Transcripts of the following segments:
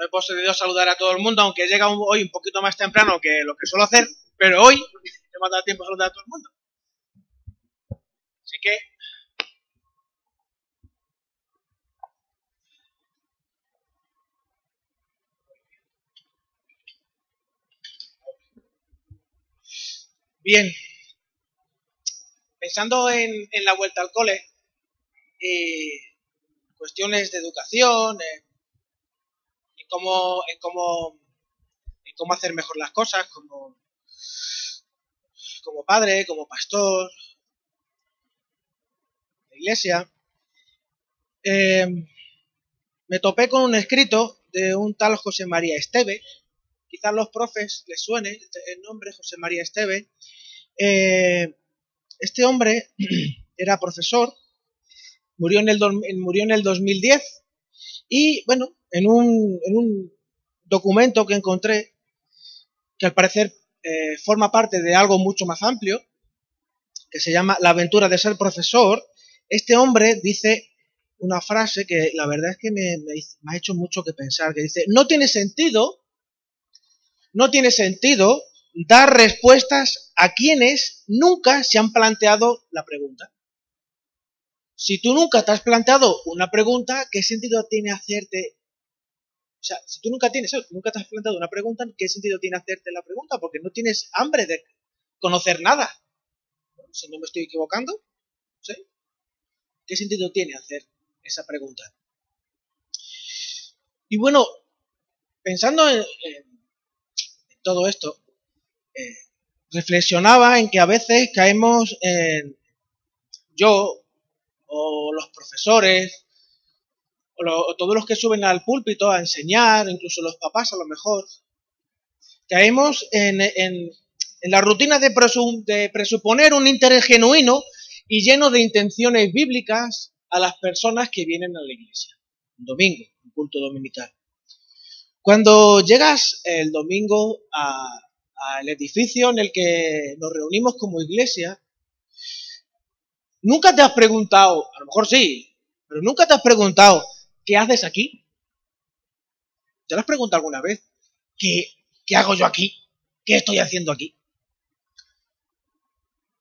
no he podido saludar a todo el mundo, aunque llega hoy un poquito más temprano que lo que suelo hacer, pero hoy me ha dado tiempo a saludar a todo el mundo. Así que Bien, pensando en, la vuelta al cole, eh, cuestiones de educación, en, cómo, en, cómo, en cómo hacer mejor las cosas como, como padre, como pastor de iglesia, eh, me topé con un escrito de un tal José María Esteve, quizás los profes les suene el nombre José María Esteve. Eh, este hombre era profesor, murió en, el, murió en el 2010 y, bueno, en un, en un documento que encontré, que al parecer eh, forma parte de algo mucho más amplio, que se llama La aventura de ser profesor, este hombre dice una frase que la verdad es que me, me ha hecho mucho que pensar, que dice, no tiene sentido no tiene sentido dar respuestas a quienes nunca se han planteado la pregunta. Si tú nunca te has planteado una pregunta, ¿qué sentido tiene hacerte? O sea, si tú nunca tienes, nunca te has planteado una pregunta, ¿qué sentido tiene hacerte la pregunta? Porque no tienes hambre de conocer nada. Si no me estoy equivocando, ¿sí? ¿Qué sentido tiene hacer esa pregunta? Y bueno, pensando en todo esto, eh, reflexionaba en que a veces caemos en yo o los profesores todos los que suben al púlpito a enseñar, incluso los papás a lo mejor, caemos en, la rutina de, de presuponer un interés genuino y lleno de intenciones bíblicas a las personas que vienen a la iglesia. Un domingo, un culto dominical. Cuando llegas el domingo al edificio en el que nos reunimos como iglesia, nunca te has preguntado, a lo mejor sí, pero nunca te has preguntado, ¿qué haces aquí? ¿Te lo has preguntado alguna vez? ¿Qué, qué hago yo aquí? ¿Qué estoy haciendo aquí?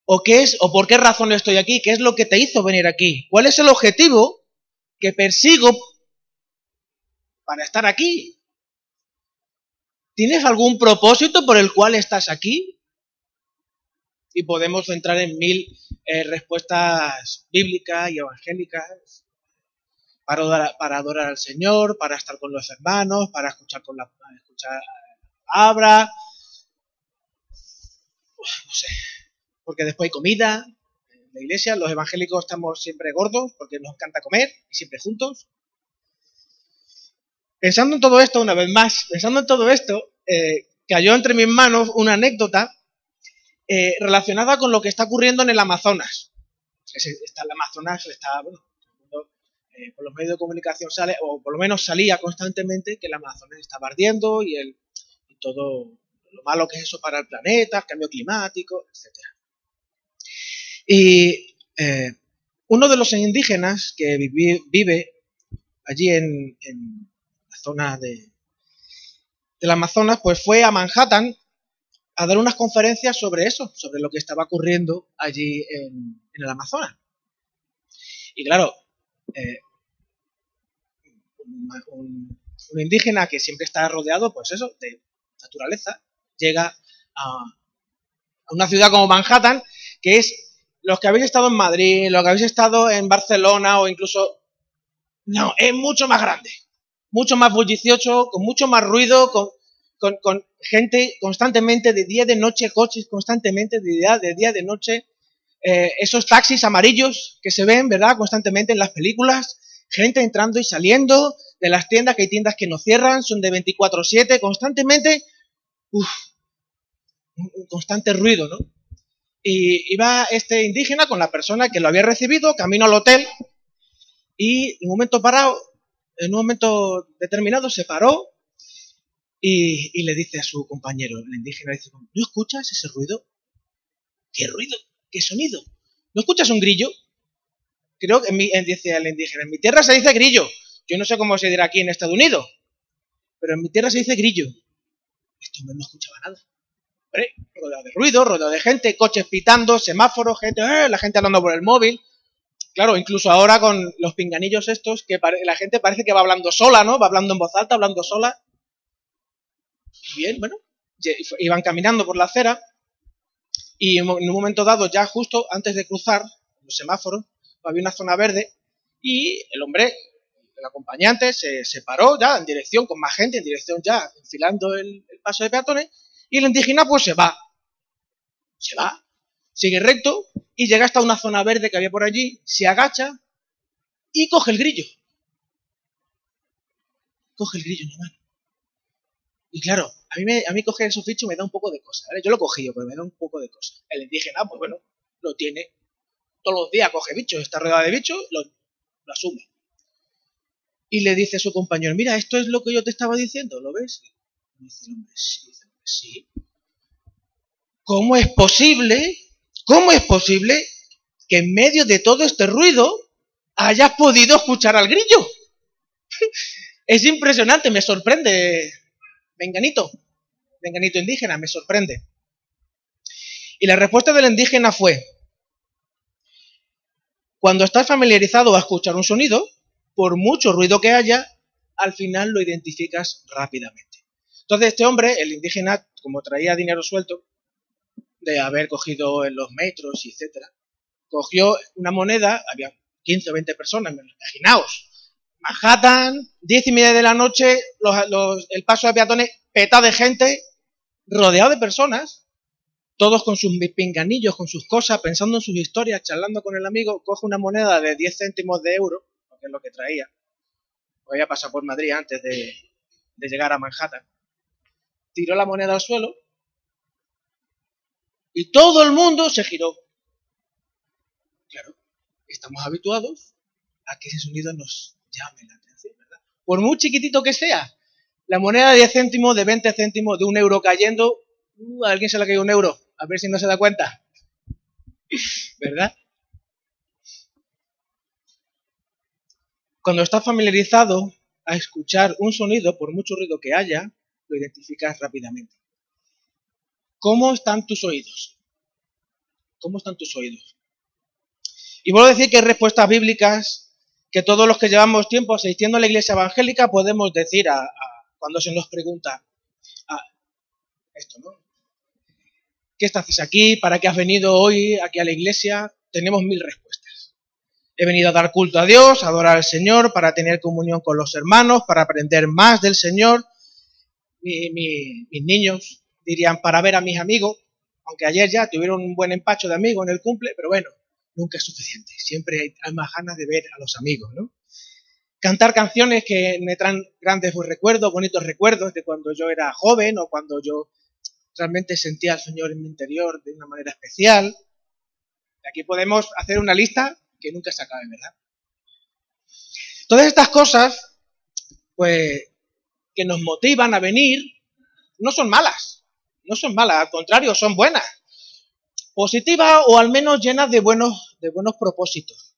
¿O qué es, o por qué razón estoy aquí? ¿Qué es lo que te hizo venir aquí? ¿Cuál es el objetivo que persigo para estar aquí? ¿Tienes algún propósito por el cual estás aquí? Y podemos entrar en mil eh, respuestas bíblicas y evangélicas para adorar, para adorar, al Señor, para estar con los hermanos, para escuchar con la escuchar palabra. no sé, porque después hay comida. En la iglesia los evangélicos estamos siempre gordos porque nos encanta comer y siempre juntos. Pensando en todo esto, una vez más, pensando en todo esto, eh, cayó entre mis manos una anécdota eh, relacionada con lo que está ocurriendo en el Amazonas. Está el Amazonas, está, bueno, eh, por los medios de comunicación sale, o por lo menos salía constantemente que el Amazonas está ardiendo y, el, todo lo malo que es eso para el planeta, el cambio climático, etc. Y uno de los indígenas que vive allí en zona de, del Amazonas, pues fue a Manhattan a dar unas conferencias sobre eso, sobre lo que estaba ocurriendo allí en, el Amazonas. Y claro, eh, un, indígena que siempre está rodeado, pues eso, de naturaleza, llega a, una ciudad como Manhattan, que es los que habéis estado en Madrid, los que habéis estado en Barcelona o incluso... No, es mucho más grande mucho más bullicioso, con mucho más ruido, con, con, gente constantemente de día, de noche, coches constantemente de día, de día, de noche, eh, esos taxis amarillos que se ven, ¿verdad?, constantemente en las películas, gente entrando y saliendo de las tiendas, que hay tiendas que no cierran, son de 24/7, constantemente, uff, un constante ruido, ¿no? Y iba este indígena con la persona que lo había recibido, camino al hotel, y en un momento parado en un momento determinado se paró y, le dice a su compañero, el indígena, dice, ¿no escuchas ese ruido? ¿Qué ruido? ¿Qué sonido? ¿No escuchas un grillo? Creo que, mi, dice el indígena, en mi tierra se dice grillo. Yo no sé cómo se dirá aquí en Estados Unidos. pero en mi tierra se dice grillo. Este hombre no escuchaba nada. rodeado de ruido, rodeado de gente, coches pitando, semáforos, gente, eh, la gente hablando por el móvil. Claro, incluso ahora con los pinganillos estos, que la gente parece que va hablando sola, ¿no? Va hablando en voz alta, hablando sola. Bien, bueno, iban caminando por la acera y en un momento dado, ya justo antes de cruzar los semáforos, había una zona verde y el hombre, el acompañante, se, paró ya en dirección, con más gente, en dirección ya, enfilando el, paso de peatones, y el indígena pues se va. Se va, sigue recto y llega hasta una zona verde que había por allí, se agacha y coge el grillo. Coge el grillo en la mano. Y claro, a mí, me, a mí coger esos fichos me da un poco de cosa. Yo lo he cogido, pero me da un poco de cosa. El indígena, pues bueno, lo tiene. Todos los días coge bichos, está rodeado de bichos, lo, asume. Y le dice a su compañero, mira, esto es lo que yo te estaba diciendo, ¿lo ves? Y dice hombre, sí. ¿Cómo es posible, cómo es posible que en medio de todo este ruido hayas podido escuchar al grillo? es impresionante, me sorprende, Venganito, venganito indígena, me sorprende. Y la respuesta del indígena fue, cuando estás familiarizado a escuchar un sonido, por mucho ruido que haya, al final lo identificas rápidamente. Entonces este hombre, el indígena, como traía dinero suelto, de haber cogido en los metros etcétera, cogió una moneda, había 15 o 20 personas, imaginaos, Manhattan, diez y media de la noche, el paso de peatones peta de gente, rodeado de personas, todos con sus pinganillos, con sus cosas, pensando en sus historias, charlando con el amigo, coge una moneda de 10 céntimos de euro, que es lo que traía. Voy a pasar por Madrid antes de, llegar a Manhattan. Tiró la moneda al suelo y todo el mundo se giró. Claro, estamos habituados a que ese sonido nos, llame la atención, ¿verdad? Por muy chiquitito que sea, la moneda de 10 céntimos, de 20 céntimos, de un euro cayendo, uh, alguien se le caído un euro, a ver si no se da cuenta. ¿Verdad? Cuando estás familiarizado a escuchar un sonido, por mucho ruido que haya, lo identificas rápidamente. ¿Cómo están tus oídos? ¿Cómo están tus oídos? Y vuelvo a decir que hay respuestas bíblicas que todos los que llevamos tiempo asistiendo a la iglesia evangélica podemos decir a, cuando se nos pregunta esto, ¿no? ¿Qué estás aquí? ¿Para qué has venido hoy aquí a la iglesia? Tenemos mil respuestas. He venido a dar culto a Dios, a adorar al Señor, para tener comunión con los hermanos, para aprender más del Señor. mis niños dirían para ver a mis amigos, aunque ayer ya tuvieron un buen empacho de amigos en el cumple, pero bueno, nunca es suficiente. Siempre hay más ganas de ver a los amigos, ¿no? Cantar canciones que me traen grandes recuerdos, bonitos recuerdos de cuando yo era joven o cuando yo realmente sentía al Señor en mi interior de una manera especial. Aquí podemos hacer una lista que nunca se acabe, ¿verdad? Todas estas cosas, pues, que nos motivan a venir, no son malas. No son malas, al contrario, son buenas positiva o al menos llena de buenos, de buenos propósitos.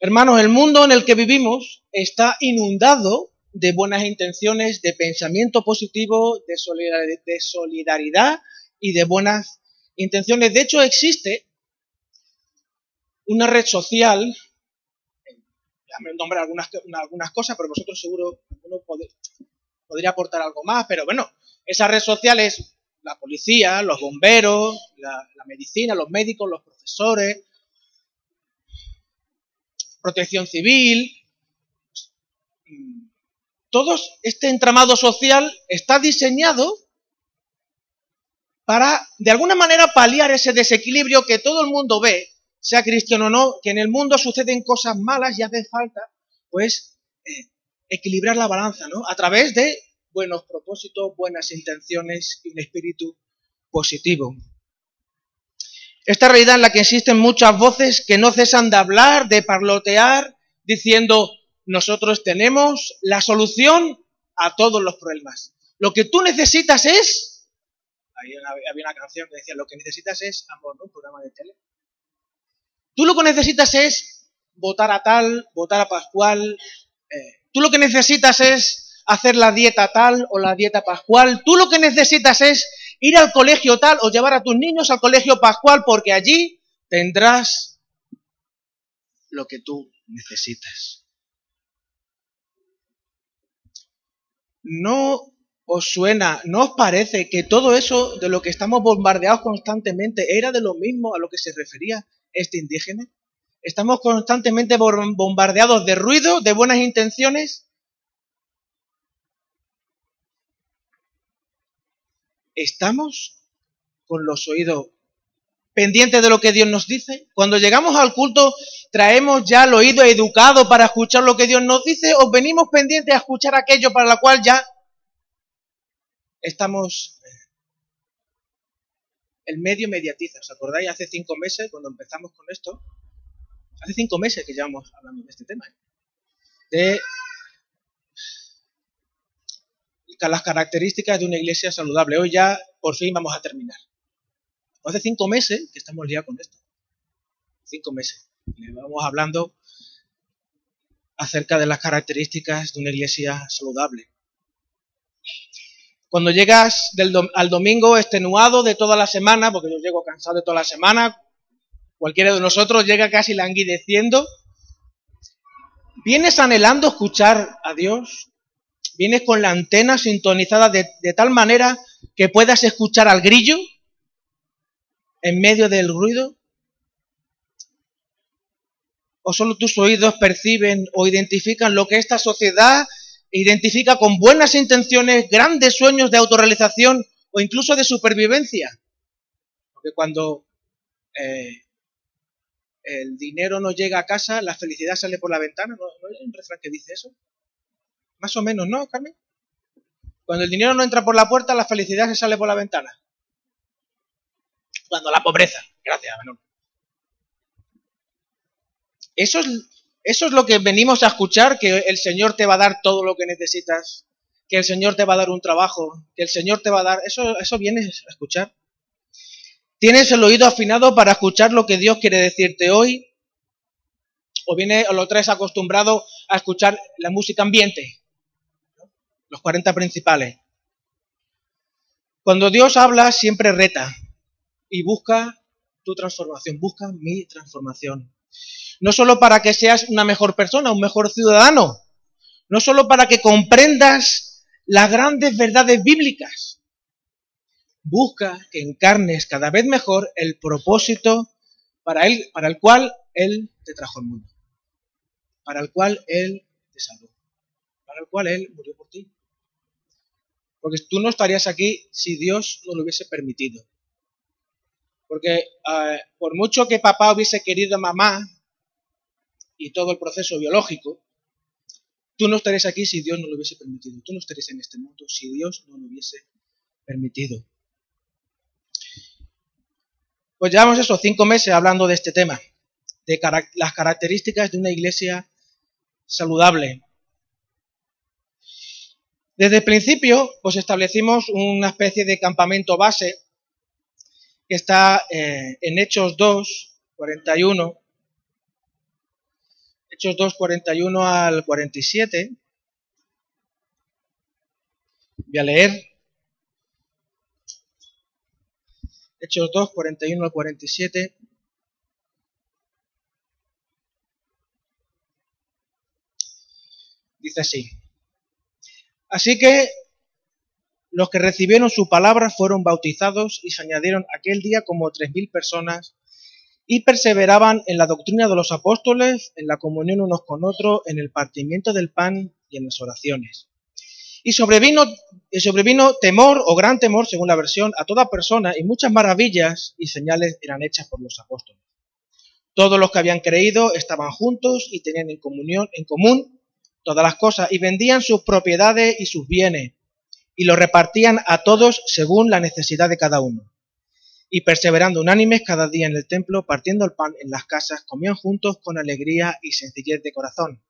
Hermanos, el mundo en el que vivimos está inundado de buenas intenciones, de pensamiento positivo, de solidaridad y de buenas intenciones. De hecho, existe una red social, me nombrar algunas, algunas cosas, pero vosotros seguro uno podría aportar algo más, pero bueno, esa red social es la policía, los bomberos, la, medicina, los médicos, los profesores, protección civil. Todo este entramado social está diseñado para, de alguna manera, paliar ese desequilibrio que todo el mundo ve, sea cristiano o no, que en el mundo suceden cosas malas y hace falta, pues, eh, equilibrar la balanza, ¿no? A través de buenos propósitos, buenas intenciones y un espíritu positivo. Esta realidad en la que existen muchas voces que no cesan de hablar, de parlotear, diciendo, nosotros tenemos la solución a todos los problemas. Lo que tú necesitas es... Había una, canción que decía, lo que necesitas es amor. Un programa de tele. Tú lo que necesitas es votar a tal, votar a Pascual. Eh, tú lo que necesitas es hacer la dieta tal o la dieta pascual. Tú lo que necesitas es ir al colegio tal o llevar a tus niños al colegio pascual porque allí tendrás lo que tú necesitas. ¿No os suena, no os parece que todo eso de lo que estamos bombardeados constantemente era de lo mismo a lo que se refería este indígena? Estamos constantemente bombardeados de ruido, de buenas intenciones. ¿Estamos con los oídos pendientes de lo que Dios nos dice? Cuando llegamos al culto, ¿traemos ya el oído educado para escuchar lo que Dios nos dice o venimos pendientes a escuchar aquello para lo cual ya estamos... Eh, el medio mediatiza. ¿Os acordáis hace cinco meses cuando empezamos con esto? Hace cinco meses que llevamos hablando de este tema. ¿eh? De las características de una iglesia saludable. Hoy ya por fin vamos a terminar. Hace cinco meses que estamos ya con esto. Cinco meses. Le vamos hablando acerca de las características de una iglesia saludable. Cuando llegas al domingo extenuado de toda la semana, porque yo llego cansado de toda la semana, cualquiera de nosotros llega casi languideciendo, vienes anhelando escuchar a Dios, vienes con la antena sintonizada de tal manera que puedas escuchar al grillo en medio del ruido? ¿O solo tus oídos perciben o identifican lo que esta sociedad identifica con buenas intenciones grandes sueños de autorrealización o incluso de supervivencia? Porque cuando eh, el dinero no llega a casa, la felicidad sale por la ventana. ¿No, hay un refrán que dice eso? Más o menos, ¿no, Carmen? Cuando el dinero no entra por la puerta, la felicidad se sale por la ventana. Cuando la pobreza. Gracias, menor. Eso es, eso es lo que venimos a escuchar, que el Señor te va a dar todo lo que necesitas, que el Señor te va a dar un trabajo, que el Señor te va a dar... Eso, eso vienes a escuchar. ¿Tienes el oído afinado para escuchar lo que Dios quiere decirte hoy? ¿O, viene, o lo traes acostumbrado a escuchar la música ambiente? Los 40 principales. Cuando Dios habla, siempre reta y busca tu transformación, busca mi transformación. No solo para que seas una mejor persona, un mejor ciudadano, no solo para que comprendas las grandes verdades bíblicas, busca que encarnes cada vez mejor el propósito para, él, para el cual Él te trajo al mundo, para el cual Él te salvó, para el cual Él murió por ti. Porque tú no estarías aquí si Dios no lo hubiese permitido. Porque eh, por mucho que papá hubiese querido a mamá y todo el proceso biológico, tú no estarías aquí si Dios no lo hubiese permitido. Tú no estarías en este mundo si Dios no lo hubiese permitido. Pues llevamos esos cinco meses hablando de este tema, de las características de una iglesia saludable. Desde el principio, pues establecimos una especie de campamento base que está eh, en Hechos 2, 41. Hechos 2, 41 al 47. Voy a leer Hechos 2, 41 al 47. Dice así. Así que los que recibieron su palabra fueron bautizados y se añadieron aquel día como tres mil personas y perseveraban en la doctrina de los apóstoles, en la comunión unos con otros, en el partimiento del pan y en las oraciones. Y sobrevino, sobrevino temor o gran temor, según la versión, a toda persona, y muchas maravillas y señales eran hechas por los apóstoles. Todos los que habían creído estaban juntos y tenían en comunión, en común todas las cosas, y vendían sus propiedades y sus bienes, y los repartían a todos según la necesidad de cada uno. Y perseverando unánimes cada día en el templo, partiendo el pan en las casas, comían juntos con alegría y sencillez de corazón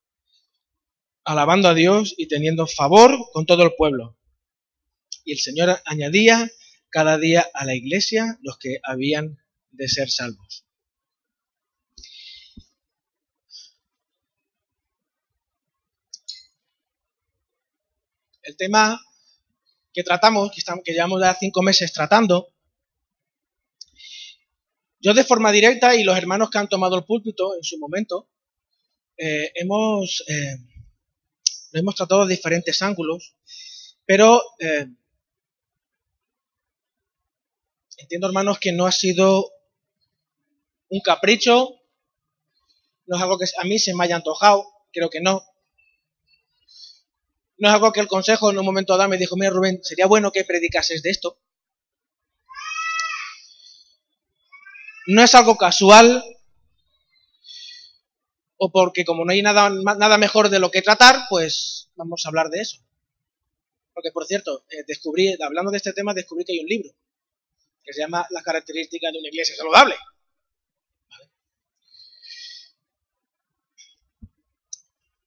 alabando a Dios y teniendo favor con todo el pueblo. Y el Señor añadía cada día a la iglesia los que habían de ser salvos. el tema que tratamos, que, estamos, que llevamos ya cinco meses tratando, yo de forma directa y los hermanos que han tomado el púlpito en su momento, eh, hemos, eh, lo hemos tratado de diferentes ángulos, pero eh, entiendo, hermanos, que no ha sido un capricho, no es algo que a mí se me haya antojado, creo que no. No es algo que el consejo en un momento dado me dijo, mira Rubén, sería bueno que predicases de esto. no es algo casual o porque como no hay nada, nada mejor de lo que tratar, pues vamos a hablar de eso. Porque, por cierto, eh, descubrí, hablando de este tema, descubrí que hay un libro que se llama Las características de una iglesia saludable.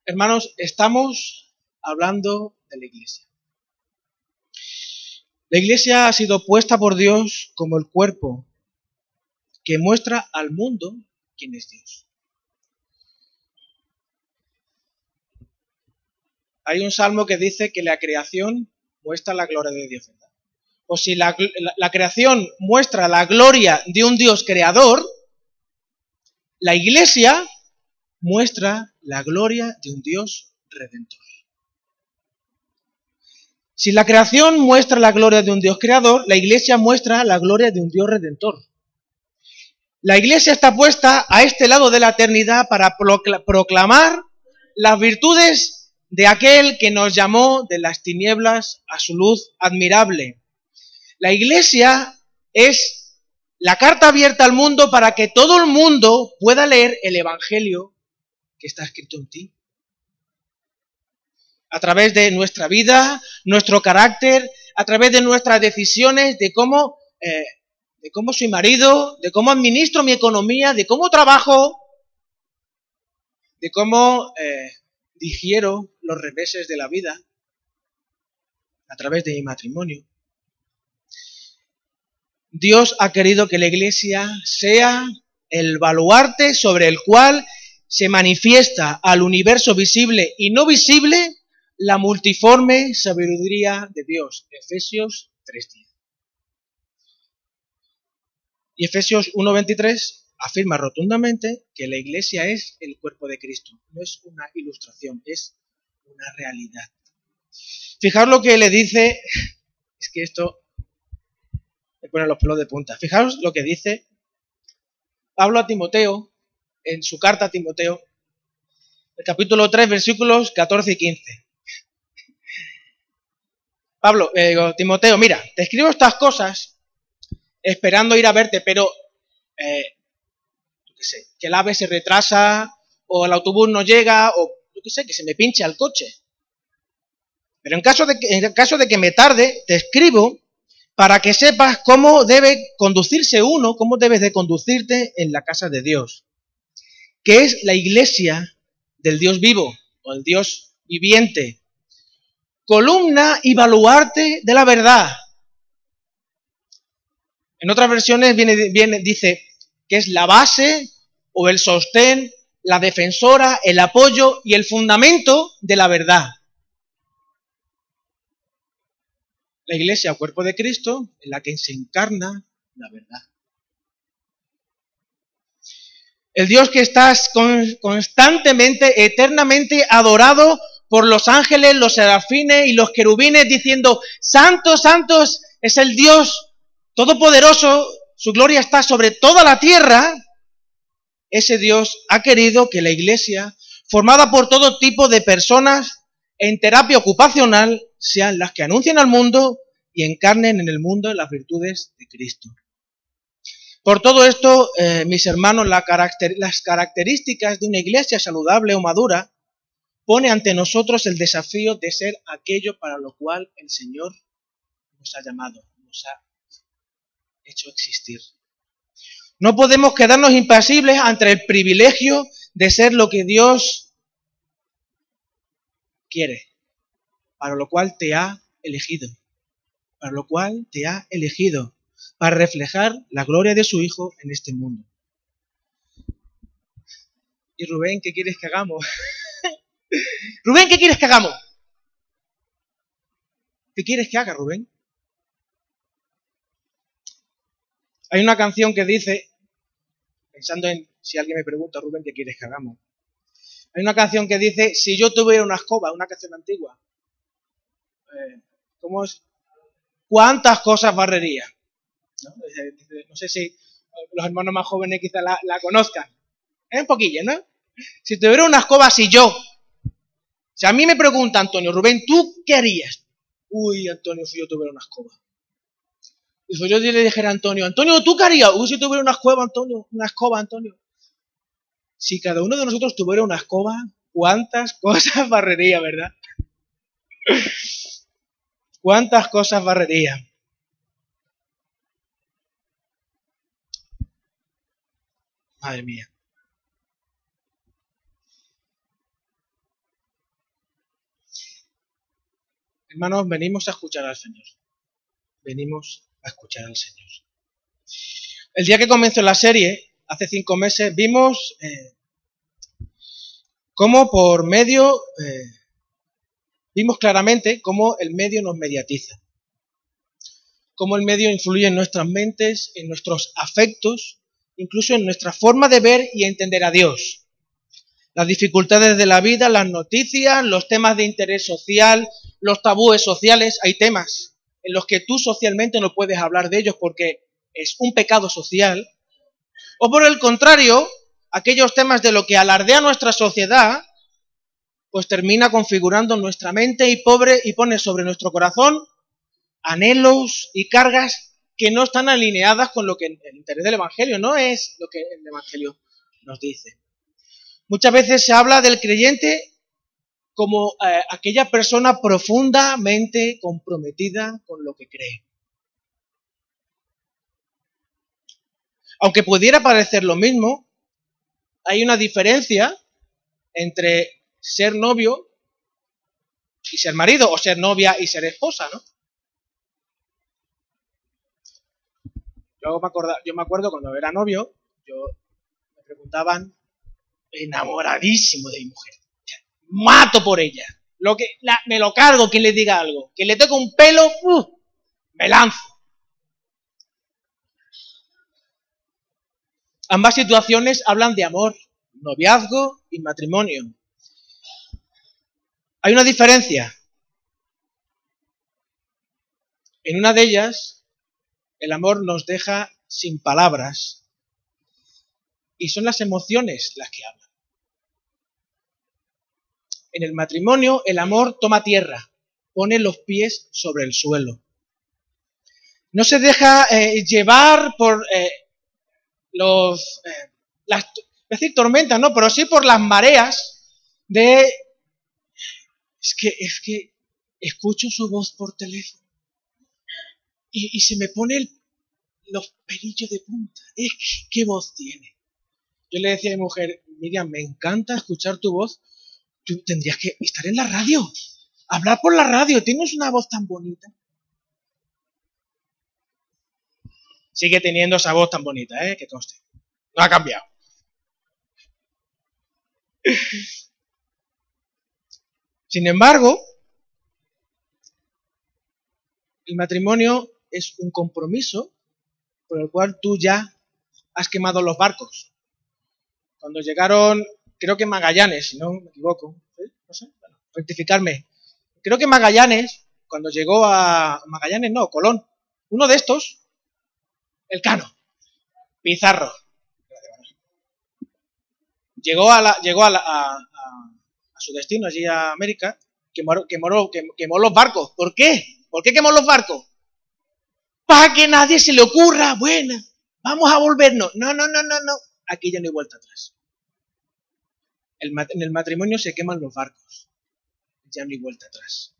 Hermanos, estamos hablando de la iglesia. La iglesia ha sido puesta por Dios como el cuerpo que muestra al mundo quién es Dios. Hay un salmo que dice que la creación muestra la gloria de Dios, O si la, la creación muestra la gloria de un Dios creador, la iglesia muestra la gloria de un Dios redentor. Si la creación muestra la gloria de un Dios creador, la iglesia muestra la gloria de un Dios redentor. La iglesia está puesta a este lado de la eternidad para proclamar las virtudes de aquel que nos llamó de las tinieblas a su luz admirable. La iglesia es la carta abierta al mundo para que todo el mundo pueda leer el Evangelio que está escrito en ti. A través de nuestra vida, nuestro carácter, a través de nuestras decisiones, de cómo eh, de cómo soy marido, de cómo administro mi economía, de cómo trabajo, de cómo eh, digiero los reveses de la vida a través de mi matrimonio. Dios ha querido que la iglesia sea el baluarte sobre el cual se manifiesta al universo visible y no visible la multiforme sabiduría de Dios. Efesios 3.10. Y Efesios 1.23 afirma rotundamente que la iglesia es el cuerpo de Cristo. No es una ilustración, es una realidad. Fijaos lo que le dice, es que esto me pone los pelos de punta. Fijaos lo que dice Pablo a Timoteo en su carta a Timoteo, el capítulo 3, versículos 14 y 15. Pablo, eh, Timoteo, mira, te escribo estas cosas esperando ir a verte, pero eh, sé, que el ave se retrasa o el autobús no llega o yo qué sé, que se me pinche el coche. Pero en caso, de que, en caso de que me tarde, te escribo para que sepas cómo debe conducirse uno, cómo debes de conducirte en la casa de Dios, que es la iglesia del Dios vivo o el Dios viviente, columna y baluarte de la verdad, en otras versiones viene, dice que es la base o el sostén, la defensora, el apoyo y el fundamento de la verdad. La iglesia, cuerpo de Cristo, en la que se encarna la verdad. El Dios que está constantemente, eternamente adorado por los ángeles, los serafines y los querubines, diciendo, Santo, Santos es el Dios todopoderoso, su gloria está sobre toda la tierra, ese Dios ha querido que la iglesia, formada por todo tipo de personas en terapia ocupacional, sean las que anuncien al mundo y encarnen en el mundo las virtudes de Cristo. Por todo esto, eh, mis hermanos, las características de una iglesia saludable o madura pone ante nosotros el desafío de ser aquello para lo cual el Señor nos ha llamado, nos ha hecho existir. No podemos quedarnos impasibles ante el privilegio de ser lo que Dios quiere, para lo cual te ha elegido, para lo cual te ha elegido, para reflejar la gloria de su Hijo en este mundo. Y Rubén, ¿qué quieres que hagamos? Rubén, ¿qué quieres que hagamos? ¿Qué quieres que haga, Rubén? Hay una canción que dice, pensando en si alguien me pregunta, Rubén, ¿qué quieres que hagamos? Hay una canción que dice, si yo tuviera una escoba, una canción antigua, eh, ¿cómo es? ¿Cuántas cosas barrería? ¿No? sé si los hermanos más jóvenes quizá la, conozcan. Es un poquillo, ¿no? Si tuviera una escoba, si yo, si a mí me pregunta Antonio, Rubén, ¿tú qué harías? Uy, Antonio, si yo tuviera una escoba. Y si yo le dijera a Antonio, Antonio, ¿tú qué harías? Uy, si tuviera una escoba, Antonio, una escoba, Antonio. Si cada uno de nosotros tuviera una escoba, ¿cuántas cosas barrería, verdad? ¿Cuántas cosas barrería? Madre mía. Hermanos, venimos a escuchar al Señor. Venimos a escuchar al Señor. El día que comenzó la serie, hace cinco meses, vimos eh, cómo por medio, eh, vimos claramente cómo el medio nos mediatiza, cómo el medio influye en nuestras mentes, en nuestros afectos, incluso en nuestra forma de ver y entender a Dios. Las dificultades de la vida, las noticias, los temas de interés social, los tabúes sociales, hay temas en los que tú socialmente no puedes hablar de ellos porque es un pecado social. O por el contrario, aquellos temas de lo que alardea nuestra sociedad, pues termina configurando nuestra mente y pobre y pone sobre nuestro corazón anhelos y cargas que no están alineadas con lo que el interés del Evangelio, no es lo que el Evangelio nos dice. Muchas veces se habla del creyente como eh, aquella persona profundamente comprometida con lo que cree. Aunque pudiera parecer lo mismo, hay una diferencia entre ser novio y ser marido, o ser novia y ser esposa, ¿no? Yo me, yo me acuerdo cuando era novio, yo me preguntaban, enamoradísimo de mi mujer. Mato por ella. Lo que, me lo cargo quien le diga algo. Que le toque un pelo, uh, me lanzo. Ambas situaciones hablan de amor, noviazgo y matrimonio. Hay una diferencia. En una de ellas, el amor nos deja sin palabras y son las emociones las que hablan. En el matrimonio el amor toma tierra, pone los pies sobre el suelo. No se deja eh, llevar por eh, los, eh, las, decir tormentas, no, pero sí por las mareas de, es que, es que escucho su voz por teléfono y, se me pone los pelillos de punta. Es ¿Qué voz tiene? Yo le decía a mi mujer, Miriam, me encanta escuchar tu voz. Tú tendrías que estar en la radio, hablar por la radio. Tienes una voz tan bonita. Sigue teniendo esa voz tan bonita, ¿eh? Que conste. No ha cambiado. Sin embargo, el matrimonio es un compromiso por el cual tú ya has quemado los barcos. Cuando llegaron, creo que Magallanes, si no me equivoco, no sé, bueno, rectificarme. Creo que Magallanes, cuando llegó a Magallanes, no, Colón, uno de estos, el Cano, Pizarro, llegó a, la, llegó a, a, su destino, allí a América, quemó, quemó, quemó los barcos. ¿Por qué? ¿Por qué quemó los barcos? para que nadie se le ocurra, bueno, vamos a volvernos. No, no, no, no, no. Aquí ya no hay vuelta atrás. En el matrimonio se queman los barcos. Ya no hay vuelta atrás.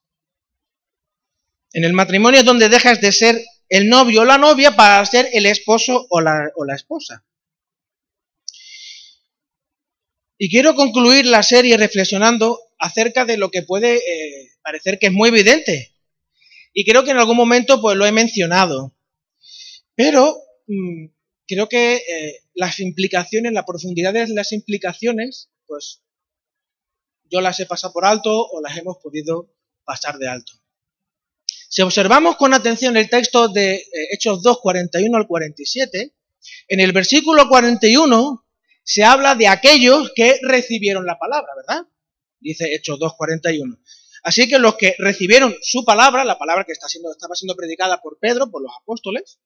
En el matrimonio es donde dejas de ser el novio o la novia para ser el esposo o la, esposa. Y quiero concluir la serie reflexionando acerca de lo que puede eh, parecer que es muy evidente, y creo que en algún momento pues lo he mencionado. Pero mm, creo que eh, las implicaciones, la profundidad de las implicaciones, pues yo las he pasado por alto o las hemos podido pasar de alto. Si observamos con atención el texto de eh, Hechos 2, 41 al 47, en el versículo 41 se habla de aquellos que recibieron la palabra, ¿verdad? Dice Hechos 2, 41. Así que los que recibieron su palabra, la palabra que está siendo, estaba siendo predicada por Pedro, por los apóstoles,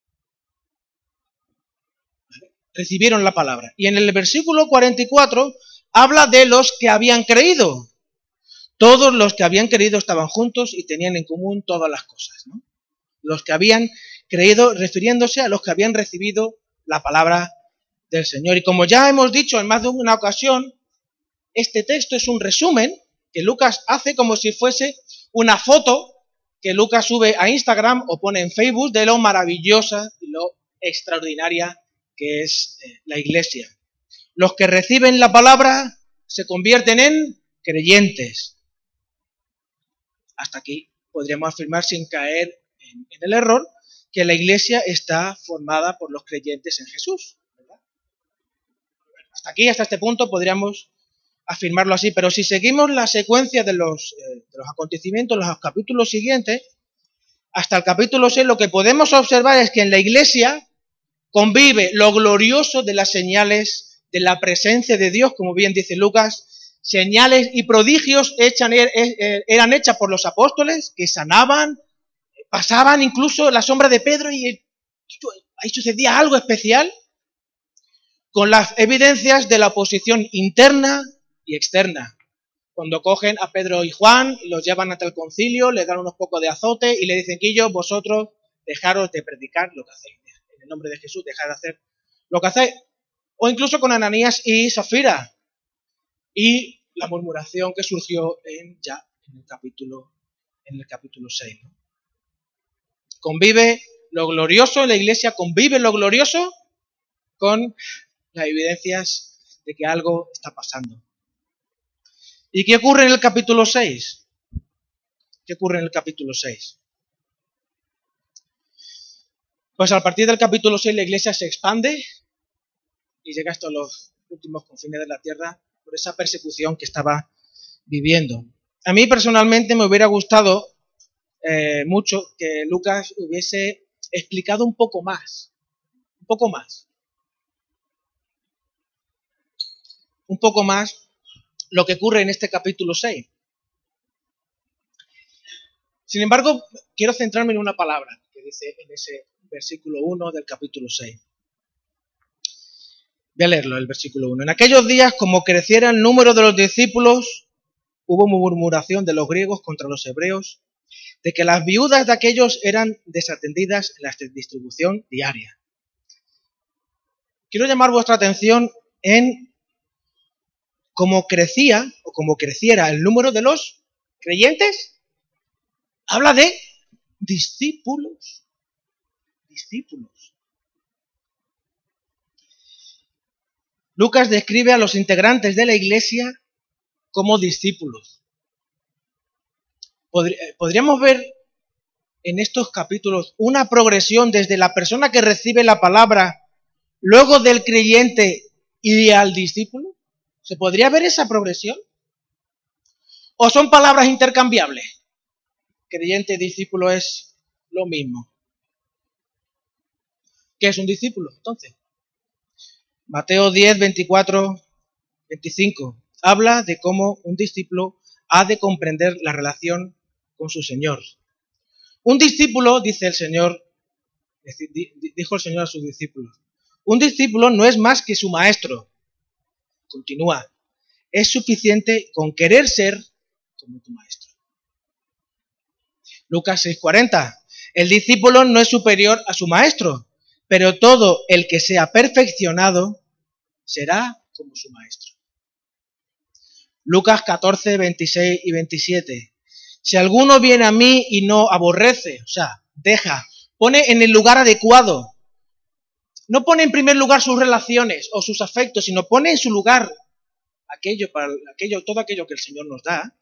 recibieron la palabra. Y en el versículo 44 habla de los que habían creído. Todos los que habían creído estaban juntos y tenían en común todas las cosas. ¿no? Los que habían creído, refiriéndose a los que habían recibido la palabra del Señor. Y como ya hemos dicho en más de una ocasión, este texto es un resumen que Lucas hace como si fuese una foto que Lucas sube a Instagram o pone en Facebook de lo maravillosa y lo extraordinaria que es eh, la iglesia. Los que reciben la palabra se convierten en creyentes. Hasta aquí podríamos afirmar sin caer en, el error que la iglesia está formada por los creyentes en Jesús. Hasta aquí, hasta este punto, podríamos afirmarlo así, pero si seguimos la secuencia de los, eh, de los acontecimientos, los capítulos siguientes, hasta el capítulo 6, lo que podemos observar es que en la iglesia convive lo glorioso de las señales de la presencia de Dios, como bien dice Lucas, señales y prodigios er, er, eran hechas por los apóstoles que sanaban, pasaban incluso la sombra de Pedro y ahí sucedía algo especial con las evidencias de la oposición interna y externa. Cuando cogen a Pedro y Juan los llevan ante el concilio, le dan unos pocos de azote y le dicen que yo, vosotros, dejaros de predicar lo que hacéis nombre de Jesús, dejar de hacer lo que hace, o incluso con Ananías y Zafira, y la murmuración que surgió en, ya en el capítulo, en el capítulo 6. Convive lo glorioso, la iglesia convive lo glorioso con las evidencias de que algo está pasando. ¿Y qué ocurre en el capítulo 6? ¿Qué ocurre en el capítulo 6? Pues a partir del capítulo 6 la iglesia se expande y llega hasta los últimos confines de la tierra por esa persecución que estaba viviendo. A mí personalmente me hubiera gustado eh, mucho que Lucas hubiese explicado un poco más, un poco más, un poco más lo que ocurre en este capítulo 6. Sin embargo, quiero centrarme en una palabra que dice en ese versículo 1 del capítulo 6. Voy a leerlo, el versículo 1. En aquellos días, como creciera el número de los discípulos, hubo murmuración de los griegos contra los hebreos, de que las viudas de aquellos eran desatendidas en la distribución diaria. Quiero llamar vuestra atención en cómo crecía o cómo creciera el número de los creyentes. Habla de discípulos discípulos. Lucas describe a los integrantes de la iglesia como discípulos. Eh, podríamos ver en estos capítulos una progresión desde la persona que recibe la palabra, luego del creyente y al discípulo. ¿Se podría ver esa progresión? ¿O son palabras intercambiables? Creyente y discípulo es lo mismo. ¿Qué es un discípulo? Entonces, Mateo 10, 24, 25 habla de cómo un discípulo ha de comprender la relación con su Señor. Un discípulo, dice el Señor, dijo el Señor a sus discípulos, un discípulo no es más que su maestro. Continúa, es suficiente con querer ser como tu maestro. Lucas 6:40, el discípulo no es superior a su maestro, pero todo el que sea perfeccionado será como su maestro. Lucas 14, 26 y 27. Si alguno viene a mí y no aborrece, o sea, deja, pone en el lugar adecuado, no pone en primer lugar sus relaciones o sus afectos, sino pone en su lugar aquello, para aquello, todo aquello que el Señor nos da.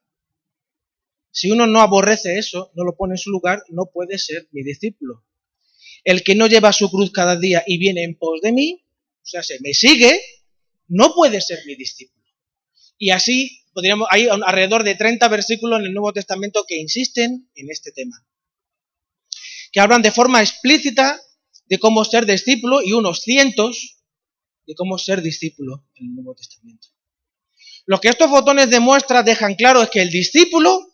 Si uno no aborrece eso, no lo pone en su lugar, no puede ser mi discípulo. El que no lleva su cruz cada día y viene en pos de mí, o sea, se me sigue, no puede ser mi discípulo. Y así podríamos, hay alrededor de 30 versículos en el Nuevo Testamento que insisten en este tema. que hablan de forma explícita de cómo ser discípulo y unos cientos de cómo ser discípulo en el Nuevo Testamento. Lo que estos botones demuestran, dejan claro, es que el discípulo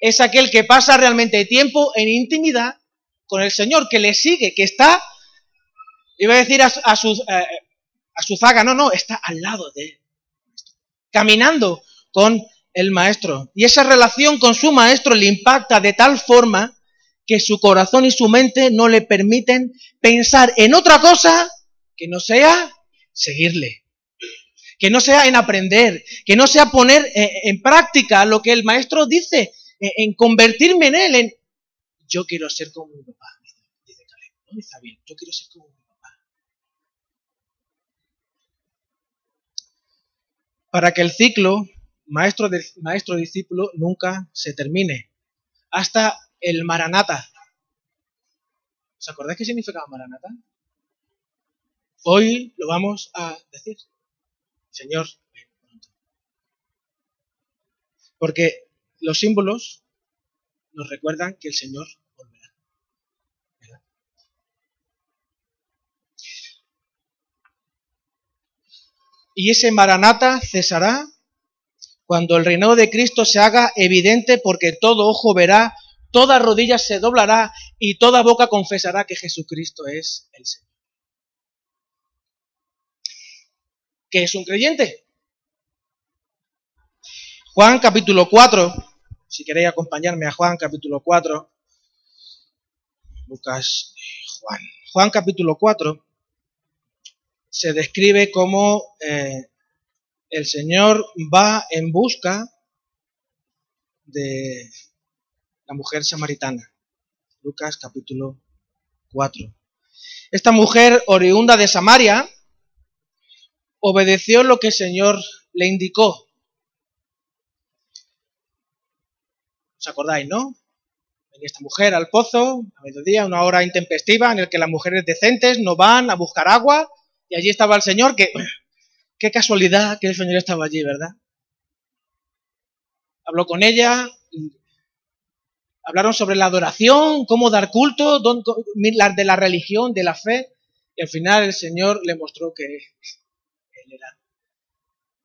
es aquel que pasa realmente tiempo en intimidad con el Señor, que le sigue, que está, iba a decir a, su, eh, a su zaga, no, no, está al lado de él, caminando con el maestro. Y esa relación con su maestro le impacta de tal forma que su corazón y su mente no le permiten pensar en otra cosa que no sea seguirle, que no sea en aprender, que no sea poner eh, en práctica lo que el maestro dice, en convertirme en él, en yo quiero ser como mi papá, dice Caleb, no está bien, yo quiero ser como mi papá. Para que el ciclo maestro, maestro nunca se termine, hasta el Maranata. ¿Os acordáis qué significaba Maranata? Hoy lo vamos a decir. Señor, Porque los símbolos nos recuerdan que el Señor volverá. Y ese Maranata cesará cuando el reinado de Cristo se haga evidente porque todo ojo verá toda rodilla se doblará y toda boca confesará que Jesucristo es el Señor. ¿Qué es un creyente? Juan capítulo 4, si queréis acompañarme a Juan capítulo 4, Lucas, Juan, Juan capítulo 4, se describe como eh, el Señor va en busca de la mujer samaritana. Lucas capítulo 4. Esta mujer oriunda de Samaria obedeció lo que el Señor le indicó. ¿Os acordáis, no? Venía esta mujer al pozo a mediodía, una hora intempestiva en el que las mujeres decentes no van a buscar agua y allí estaba el Señor que... Qué casualidad que el Señor estaba allí, ¿verdad? Habló con ella, hablaron sobre la adoración, cómo dar culto, de la religión, de la fe, y al final el Señor le mostró que Él era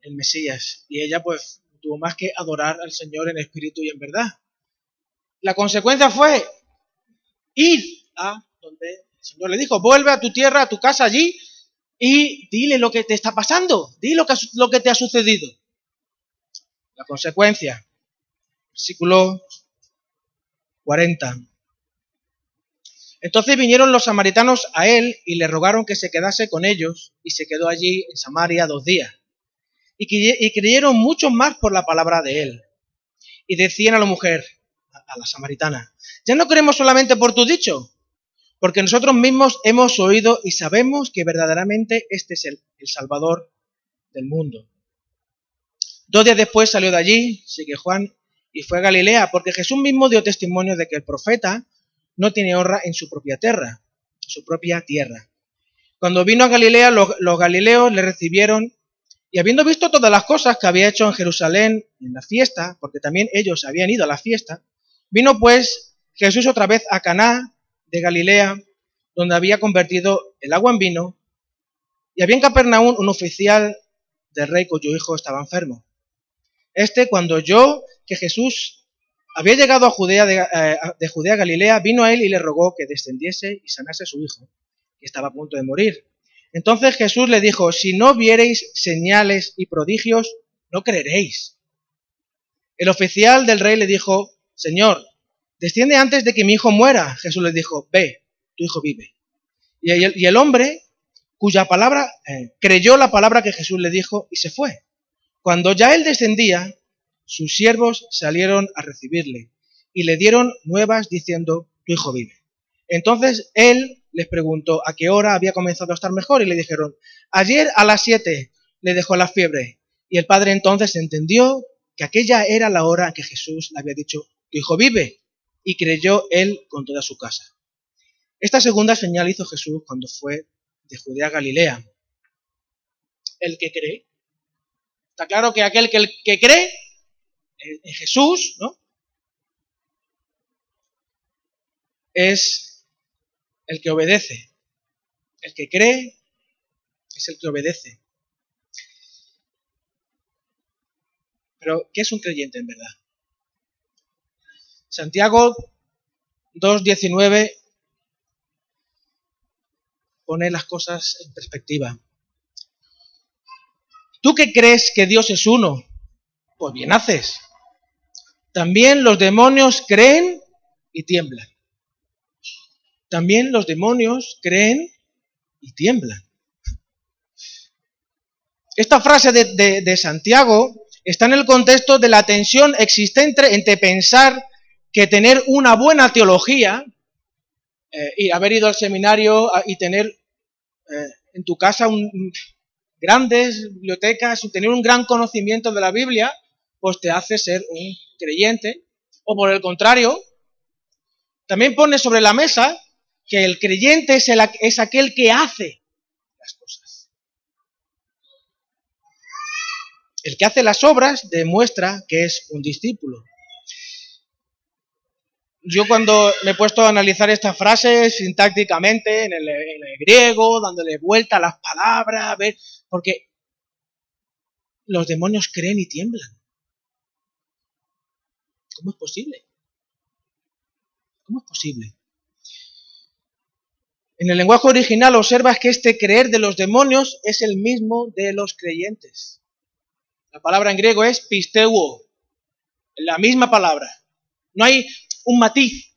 el Mesías. Y ella pues tuvo más que adorar al Señor en espíritu y en verdad. La consecuencia fue ir a donde el Señor le dijo, vuelve a tu tierra, a tu casa allí, y dile lo que te está pasando, di lo que, lo que te ha sucedido. La consecuencia, versículo 40. Entonces vinieron los samaritanos a él y le rogaron que se quedase con ellos, y se quedó allí en Samaria dos días. Y, creyeron muchos más por la palabra de él. Y decían a la mujer, a la samaritana, ya no creemos solamente por tu dicho, porque nosotros mismos hemos oído y sabemos que verdaderamente este es el, el Salvador del mundo. Dos días después salió de allí, sigue Juan, y fue a Galilea, porque Jesús mismo dio testimonio de que el profeta no tiene honra en su propia tierra, su propia tierra. Cuando vino a Galilea, los, galileos le recibieron y habiendo visto todas las cosas que había hecho en Jerusalén en la fiesta, porque también ellos habían ido a la fiesta, vino pues Jesús otra vez a Caná de Galilea, donde había convertido el agua en vino, y había en Capernaum un oficial del rey cuyo hijo estaba enfermo. Este, cuando oyó que Jesús había llegado a Judea eh, de, Judea a Galilea, vino a él y le rogó que descendiese y sanase a su hijo, que estaba a punto de morir. Entonces Jesús le dijo, si no viereis señales y prodigios, no creeréis. El oficial del rey le dijo, Señor, desciende antes de que mi hijo muera. Jesús le dijo, ve, tu hijo vive. Y el, hombre, cuya palabra, eh, creyó la palabra que Jesús le dijo y se fue. Cuando ya él descendía, sus siervos salieron a recibirle y le dieron nuevas diciendo, tu hijo vive. Entonces él les preguntó a qué hora había comenzado a estar mejor y le dijeron, ayer a las siete le dejó la fiebre. Y el padre entonces entendió que aquella era la hora que Jesús le había dicho, tu hijo vive, y creyó él con toda su casa. Esta segunda señal hizo Jesús cuando fue de Judea a Galilea. El que cree Está claro que aquel que, que cree en Jesús, ¿no? Es el que obedece. El que cree es el que obedece. Pero, ¿qué es un creyente en verdad? Santiago 2.19 pone las cosas en perspectiva. ¿Tú qué crees que Dios es uno? Pues bien haces. También los demonios creen y tiemblan. También los demonios creen y tiemblan. Esta frase de, Santiago está en el contexto de la tensión existente entre pensar que tener una buena teología eh, y haber ido al seminario y tener eh, en tu casa grandes bibliotecas, tener un gran conocimiento de la Biblia, pues te hace ser un creyente. O por el contrario, también pone sobre la mesa que el creyente es aquel que hace las cosas. El que hace las obras demuestra que es un discípulo. Yo cuando me he puesto a analizar estas frases sintácticamente en el, en el griego, dándole vuelta a las palabras, a ver, porque los demonios creen y tiemblan. ¿Cómo es posible? ¿Cómo es posible? En el lenguaje original observas que este creer de los demonios es el mismo de los creyentes. La palabra en griego es pisteuo, la misma palabra. No hay un matiz,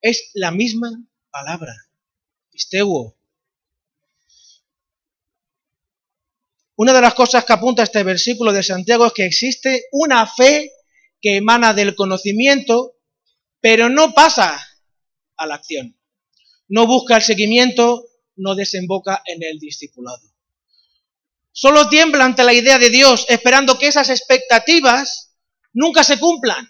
es la misma palabra, pisteuo. Una de las cosas que apunta este versículo de Santiago es que existe una fe que emana del conocimiento, pero no pasa a la acción. No busca el seguimiento, no desemboca en el discipulado. Solo tiembla ante la idea de Dios, esperando que esas expectativas nunca se cumplan.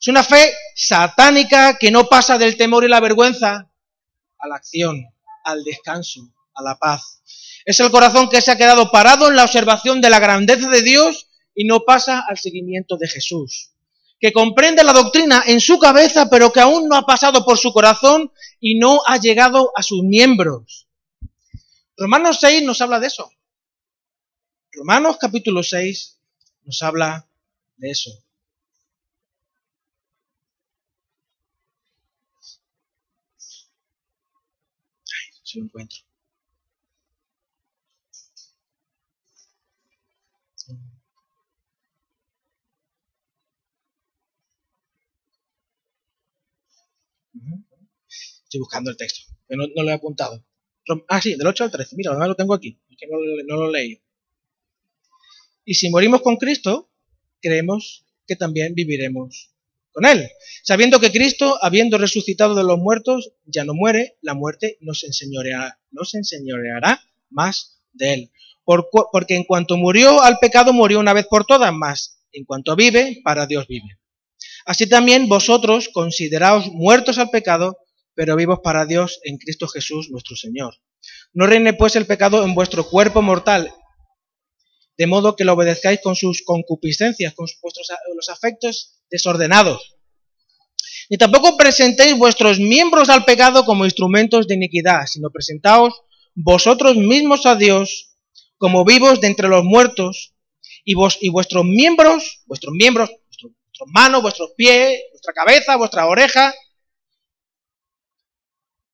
Es una fe satánica que no pasa del temor y la vergüenza a la acción, al descanso, a la paz. Es el corazón que se ha quedado parado en la observación de la grandeza de Dios y no pasa al seguimiento de Jesús, que comprende la doctrina en su cabeza, pero que aún no ha pasado por su corazón y no ha llegado a sus miembros. Romanos 6 nos habla de eso. Romanos capítulo 6 nos habla de eso. Lo encuentro. Estoy buscando el texto, que no, lo he apuntado. Ah, sí, del 8 al 13. Mira, además lo tengo aquí, es que no, no lo leí. Y si morimos con Cristo, creemos que también viviremos con Él. Sabiendo que Cristo, habiendo resucitado de los muertos, ya no muere, la muerte nos enseñoreará, nos enseñoreará más de Él. porque en cuanto murió al pecado, murió una vez por todas, más en cuanto vive, para Dios vive. Así también vosotros consideraos muertos al pecado, pero vivos para Dios en Cristo Jesús nuestro Señor. No reine pues el pecado en vuestro cuerpo mortal, de modo que lo obedezcáis con sus concupiscencias, con vuestros los afectos desordenados. Ni tampoco presentéis vuestros miembros al pecado como instrumentos de iniquidad, sino presentaos vosotros mismos a Dios como vivos de entre los muertos y, vos, y vuestros miembros, vuestros miembros, vuestros, manos, vuestros pies, vuestra cabeza, vuestra oreja,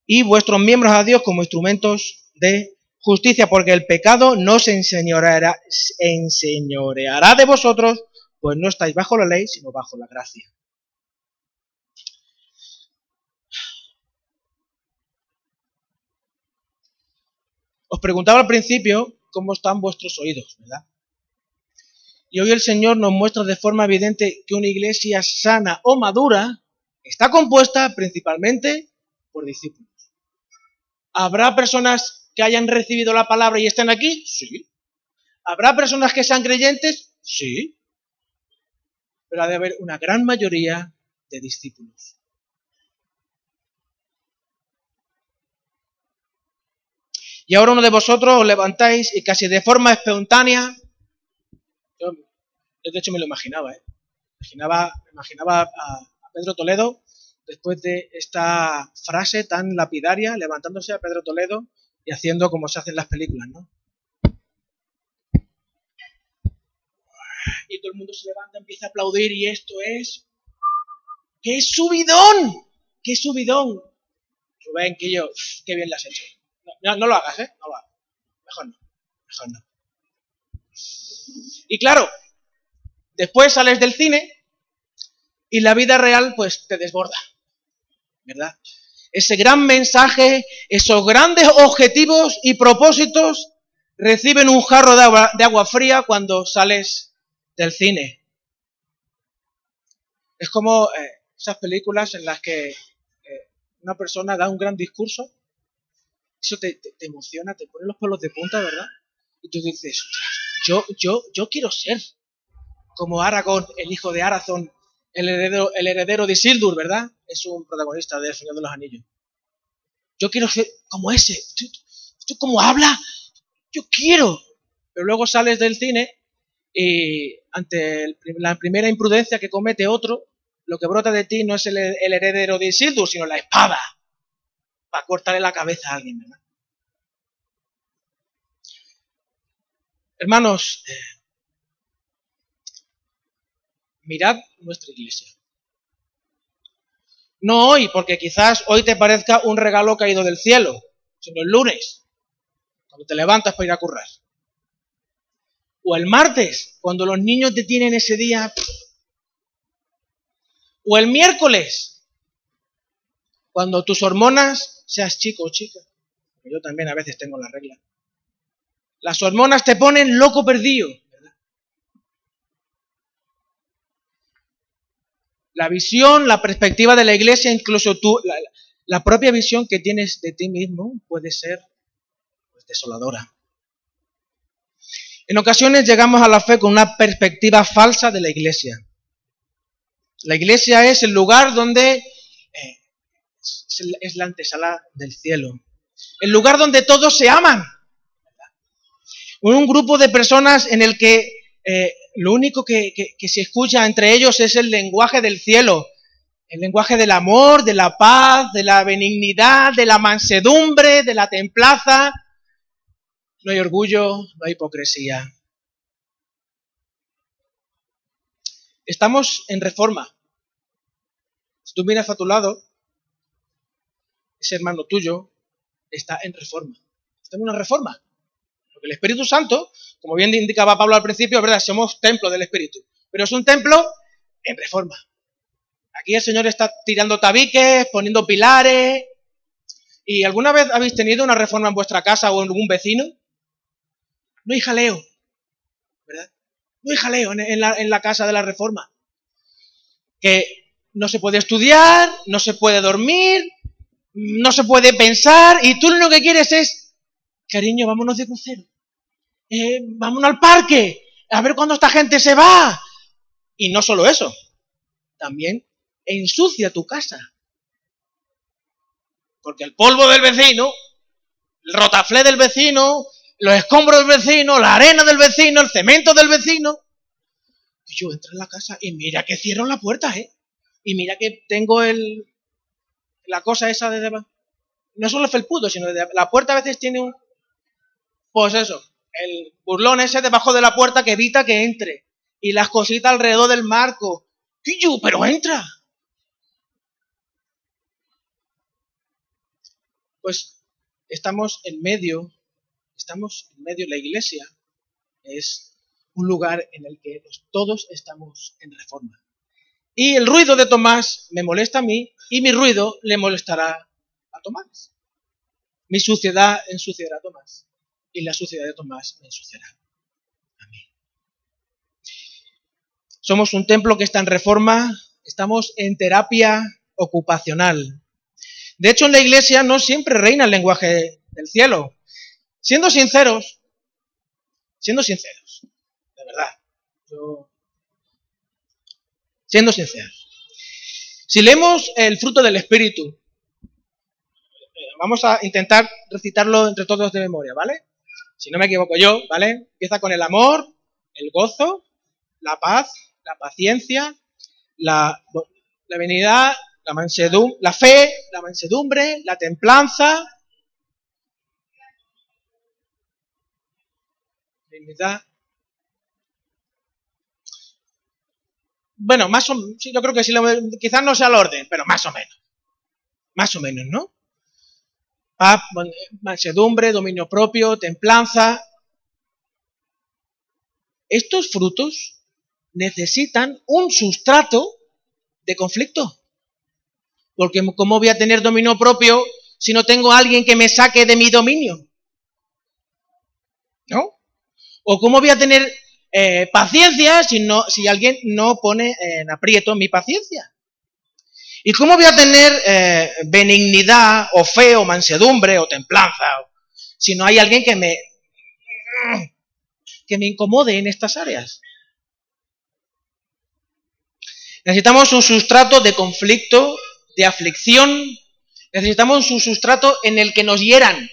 y vuestros miembros a Dios como instrumentos de justicia, porque el pecado no se enseñoreará, de vosotros, pues no estáis bajo la ley, sino bajo la gracia. Os preguntaba al principio cómo están vuestros oídos, ¿verdad? Y hoy el Señor nos muestra de forma evidente que una iglesia sana o madura está compuesta principalmente por discípulos. ¿Habrá personas que hayan recibido la palabra y estén aquí? Sí. ¿Habrá personas que sean creyentes? Sí. Pero ha de haber una gran mayoría de discípulos. Y ahora uno de vosotros os levantáis y casi de forma espontánea, yo, de hecho me lo imaginaba, ¿eh? imaginaba, imaginaba a, a Pedro Toledo después de esta frase tan lapidaria, levantándose a Pedro Toledo y haciendo como se hacen las películas, ¿no? Y todo el mundo se levanta, empieza a aplaudir y esto es... ¡Qué subidón! ¡Qué subidón! Rubén, que yo, qué bien lo has hecho. No, lo hagas, ¿eh? No lo hagas. Mejor no. Mejor no. Y claro, después sales del cine y la vida real pues te desborda. ¿Verdad? Ese gran mensaje, esos grandes objetivos y propósitos reciben un jarro de agua, fría cuando sales del cine. Es como eh, esas películas en las que eh, una persona da un gran discurso, eso te, emociona, te pone los pelos de punta, ¿verdad? Y tú dices, yo, yo, yo quiero ser como Aragón, el hijo de Arazón, el heredero, el heredero de Isildur, ¿verdad? Es un protagonista de El Señor de los Anillos. Yo quiero ser como ese. ¿Tú, cómo habla? Yo quiero. Pero luego sales del cine y ante la primera imprudencia que comete otro, lo que brota de ti no es el, heredero de Isildur, sino la espada. Para cortarle la cabeza a alguien, ¿verdad? Hermanos, eh, mirad nuestra iglesia. No hoy, porque quizás hoy te parezca un regalo caído del cielo, sino el lunes, cuando te levantas para ir a currar. O el martes, cuando los niños te tienen ese día. O el miércoles, cuando tus hormonas, seas chico o chica, yo también a veces tengo la regla, las hormonas te ponen loco perdido. La visión, la perspectiva de la iglesia, incluso tú, la, propia visión que tienes de ti mismo puede ser pues, desoladora. En ocasiones llegamos a la fe con una perspectiva falsa de la iglesia. La iglesia es el lugar donde eh, es la antesala del cielo. El lugar donde todos se aman. Un grupo de personas en el que eh, lo único que, se escucha entre ellos es el lenguaje del cielo, el lenguaje del amor, de la paz, de la benignidad, de la mansedumbre, de la templaza. No hay orgullo, no hay hipocresía. Estamos en reforma. Si tú miras a tu lado, ese hermano tuyo está en reforma. Está en una reforma. Porque el Espíritu Santo como bien indicaba Pablo al principio, verdad, somos templo del Espíritu, pero es un templo en reforma. Aquí el Señor está tirando tabiques, poniendo pilares. ¿Y alguna vez habéis tenido una reforma en vuestra casa o en algún vecino? No hay jaleo, ¿verdad? No hay jaleo en, la, en la casa de la reforma. Que no se puede estudiar, no se puede dormir, no se puede pensar y tú lo que quieres es, cariño, vámonos de crucero eh, vámonos al parque, a ver cuándo esta gente se va. Y no solo eso, también ensucia tu casa. Porque el polvo del vecino, el rotaflé del vecino, los escombros del vecino, la arena del vecino, el cemento del vecino. Yo entro en la casa y mira que cierro la puerta, ¿eh? Y mira que tengo el, la cosa esa de... No solo el felpudo, sino de, la puerta a veces tiene un... Pues eso, el burlón ese debajo de la puerta que evita que entre. Y las cositas alrededor del marco. yo, pero entra. Pues estamos en medio, estamos en medio, la iglesia es un lugar en el que todos estamos en reforma. Y el ruido de Tomás me molesta a mí y mi ruido le molestará a Tomás. Mi suciedad ensuciará a Tomás y la suciedad de Tomás me ensuciará. Somos un templo que está en reforma, estamos en terapia ocupacional. De hecho, en la iglesia no siempre reina el lenguaje del cielo. Siendo sinceros, siendo sinceros, de verdad, siendo sinceros, si leemos el fruto del Espíritu, vamos a intentar recitarlo entre todos de memoria, ¿vale? Si no me equivoco yo, ¿vale? Empieza con el amor, el gozo, la paz, la paciencia, la, la benignidad, La, mansedum la fe, la mansedumbre, la templanza. Bueno, más o menos, yo creo que sí, quizás no sea el orden, pero más o menos. Más o menos, ¿no? Paz, mansedumbre, dominio propio, templanza. Estos frutos necesitan un sustrato de conflicto. Porque ¿cómo voy a tener dominio propio si no tengo a alguien que me saque de mi dominio? ¿No? ¿O cómo voy a tener eh, paciencia si, no, si alguien no pone en aprieto mi paciencia? ¿Y cómo voy a tener eh, benignidad o fe o mansedumbre o templanza si no hay alguien que me, que me incomode en estas áreas? Necesitamos un sustrato de conflicto, de aflicción, necesitamos un sustrato en el que nos hieran.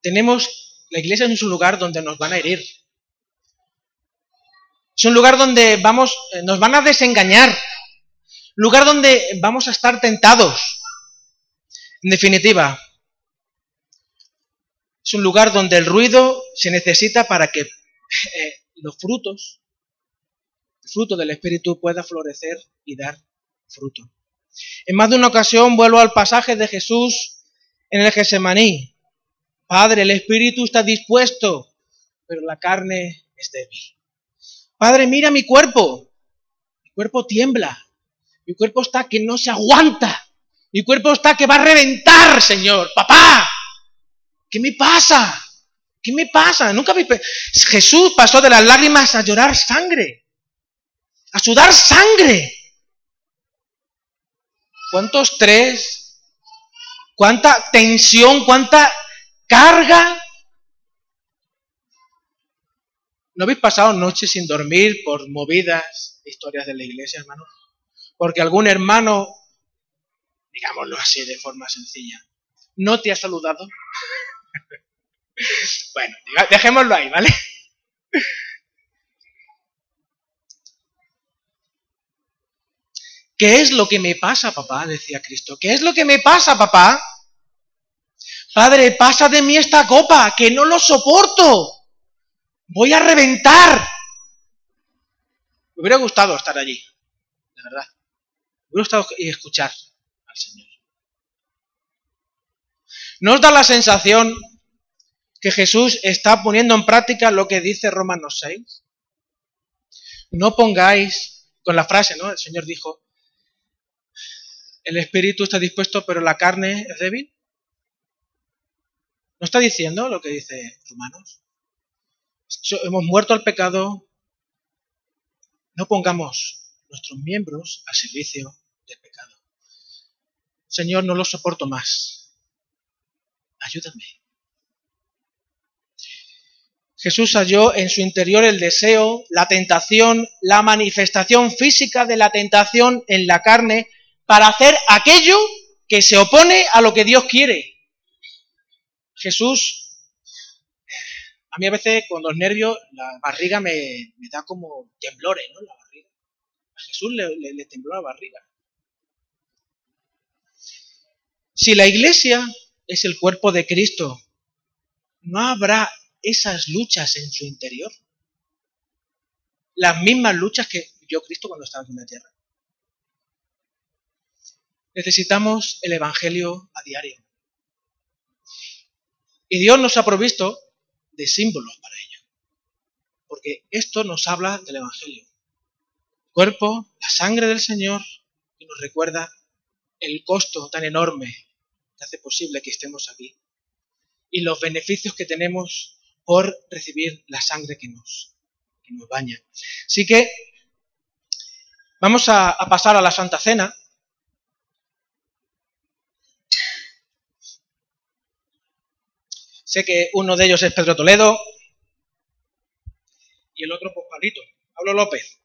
Tenemos, la iglesia es un lugar donde nos van a herir. Es un lugar donde vamos, eh, nos van a desengañar, lugar donde vamos a estar tentados. En definitiva, es un lugar donde el ruido se necesita para que eh, los frutos, el fruto del Espíritu pueda florecer y dar fruto. En más de una ocasión vuelvo al pasaje de Jesús en el Gesemaní. Padre, el Espíritu está dispuesto, pero la carne es débil. Padre, mira mi cuerpo. Mi cuerpo tiembla. Mi cuerpo está que no se aguanta. Mi cuerpo está que va a reventar, Señor. Papá, ¿qué me pasa? ¿Qué me pasa? Nunca me... Jesús pasó de las lágrimas a llorar sangre. A sudar sangre. ¿Cuánto estrés? ¿Cuánta tensión? ¿Cuánta carga? ¿No habéis pasado noches sin dormir por movidas, historias de la iglesia, hermanos? Porque algún hermano, digámoslo así de forma sencilla, no te ha saludado. bueno, dejémoslo ahí, ¿vale? ¿Qué es lo que me pasa, papá? decía Cristo. ¿Qué es lo que me pasa, papá? Padre, pasa de mí esta copa, que no lo soporto. Voy a reventar. Me hubiera gustado estar allí, de verdad y escuchar al Señor. ¿No os da la sensación que Jesús está poniendo en práctica lo que dice Romanos 6? No pongáis, con la frase, ¿no? El Señor dijo, el espíritu está dispuesto, pero la carne es débil. ¿No está diciendo lo que dice Romanos? Hemos muerto al pecado. No pongamos nuestros miembros al servicio pecado. Señor, no lo soporto más. Ayúdame. Jesús halló en su interior el deseo, la tentación, la manifestación física de la tentación en la carne para hacer aquello que se opone a lo que Dios quiere. Jesús, a mí a veces con los nervios la barriga me, da como temblores, ¿no? La barriga. A Jesús le tembló la barriga. Si la iglesia es el cuerpo de Cristo, ¿no habrá esas luchas en su interior? Las mismas luchas que yo Cristo cuando estaba en la tierra. Necesitamos el Evangelio a diario. Y Dios nos ha provisto de símbolos para ello. Porque esto nos habla del Evangelio. cuerpo, la sangre del Señor, y nos recuerda el costo tan enorme que hace posible que estemos aquí y los beneficios que tenemos por recibir la sangre que nos, nos baña. Así que vamos a, a pasar a la Santa Cena. Sé que uno de ellos es Pedro Toledo y el otro, pues Pablito, Pablo López.